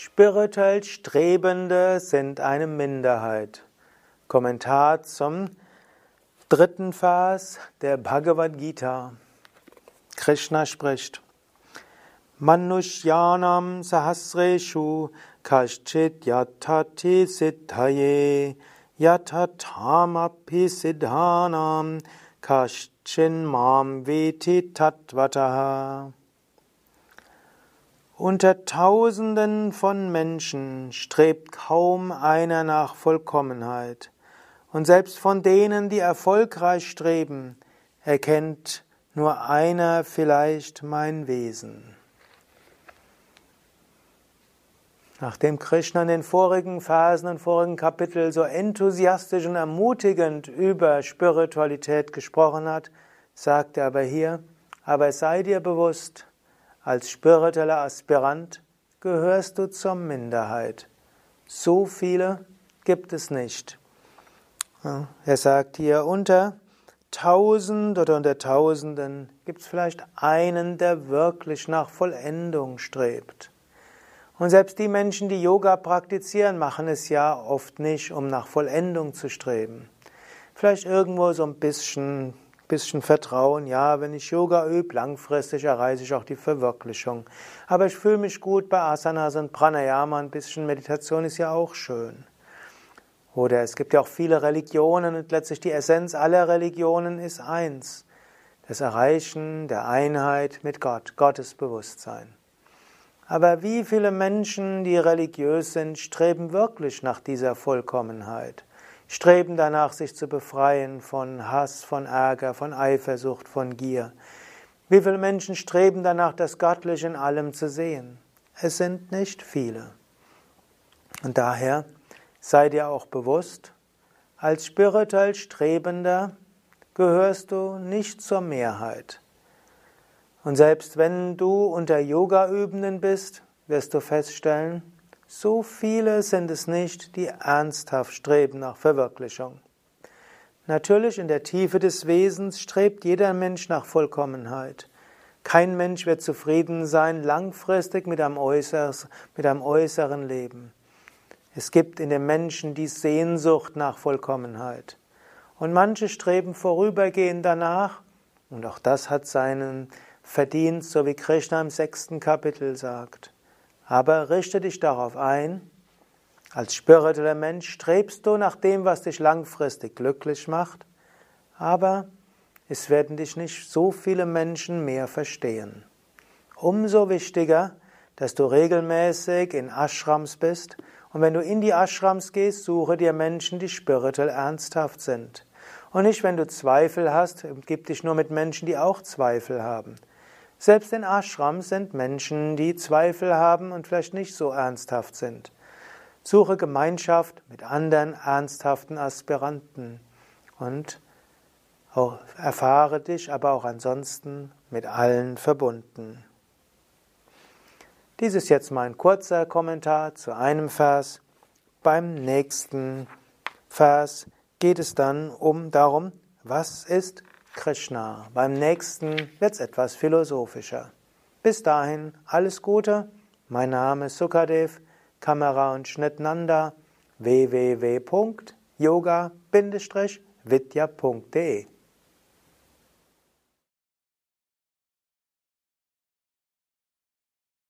Spirituell Strebende sind eine Minderheit. Kommentar zum dritten Vers der Bhagavad Gita. Krishna spricht. Manushyanam sahasreshu kaschit yatati siddhaye yatatamapi siddhanam kaschin mam veti tatvataha. Unter Tausenden von Menschen strebt kaum einer nach Vollkommenheit. Und selbst von denen, die erfolgreich streben, erkennt nur einer vielleicht mein Wesen. Nachdem Krishna in den vorigen Phasen und vorigen Kapitel so enthusiastisch und ermutigend über Spiritualität gesprochen hat, sagt er aber hier, aber sei dir bewusst, als spiritueller Aspirant gehörst du zur Minderheit. So viele gibt es nicht. Er sagt hier, unter tausend oder unter Tausenden gibt es vielleicht einen, der wirklich nach Vollendung strebt. Und selbst die Menschen, die Yoga praktizieren, machen es ja oft nicht, um nach Vollendung zu streben. Vielleicht irgendwo so ein bisschen bisschen Vertrauen, ja, wenn ich Yoga übe, langfristig erreiche ich auch die Verwirklichung. Aber ich fühle mich gut bei Asanas und Pranayama, ein bisschen Meditation ist ja auch schön. Oder es gibt ja auch viele Religionen und letztlich die Essenz aller Religionen ist eins. Das Erreichen der Einheit mit Gott, Gottes Bewusstsein. Aber wie viele Menschen, die religiös sind, streben wirklich nach dieser Vollkommenheit? Streben danach, sich zu befreien von Hass, von Ärger, von Eifersucht, von Gier. Wie viele Menschen streben danach, das Göttliche in allem zu sehen? Es sind nicht viele. Und daher sei dir auch bewusst, als spirituell Strebender gehörst du nicht zur Mehrheit. Und selbst wenn du unter Yoga-Übenden bist, wirst du feststellen, so viele sind es nicht, die ernsthaft streben nach Verwirklichung. Natürlich in der Tiefe des Wesens strebt jeder Mensch nach Vollkommenheit. Kein Mensch wird zufrieden sein langfristig mit einem, mit einem äußeren Leben. Es gibt in den Menschen die Sehnsucht nach Vollkommenheit. Und manche streben vorübergehend danach, und auch das hat seinen Verdienst, so wie Krishna im sechsten Kapitel sagt. Aber richte dich darauf ein, als spiritueller Mensch strebst du nach dem, was dich langfristig glücklich macht, aber es werden dich nicht so viele Menschen mehr verstehen. Umso wichtiger, dass du regelmäßig in Ashrams bist und wenn du in die Ashrams gehst, suche dir Menschen, die spirituell ernsthaft sind. Und nicht, wenn du Zweifel hast, gib dich nur mit Menschen, die auch Zweifel haben. Selbst in Ashrams sind Menschen, die Zweifel haben und vielleicht nicht so ernsthaft sind. Suche Gemeinschaft mit anderen ernsthaften Aspiranten und erfahre dich aber auch ansonsten mit allen verbunden. Dies ist jetzt mein kurzer Kommentar zu einem Vers. Beim nächsten Vers geht es dann um darum, was ist Krishna. Beim nächsten wird es etwas philosophischer. Bis dahin alles Gute. Mein Name ist Sukadev, Kamera und Schnitt Nanda, www.yoga-vidya.de